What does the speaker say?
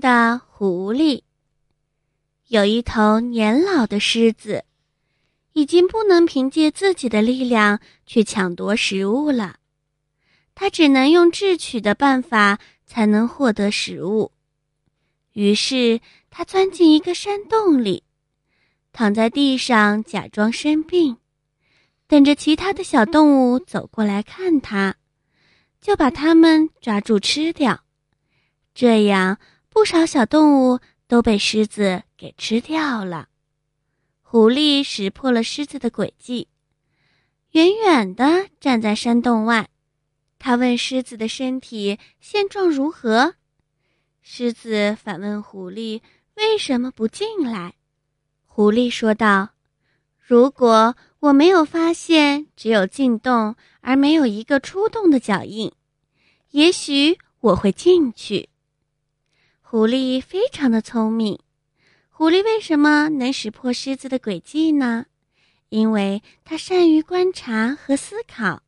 的狐狸。有一头年老的狮子，已经不能凭借自己的力量去抢夺食物了，它只能用智取的办法才能获得食物。于是，它钻进一个山洞里，躺在地上假装生病，等着其他的小动物走过来看它，就把它们抓住吃掉。这样，不少小动物。都被狮子给吃掉了。狐狸识破了狮子的诡计，远远的站在山洞外。他问狮子的身体现状如何。狮子反问狐狸为什么不进来。狐狸说道：“如果我没有发现只有进洞而没有一个出洞的脚印，也许我会进去。”狐狸非常的聪明，狐狸为什么能识破狮子的诡计呢？因为它善于观察和思考，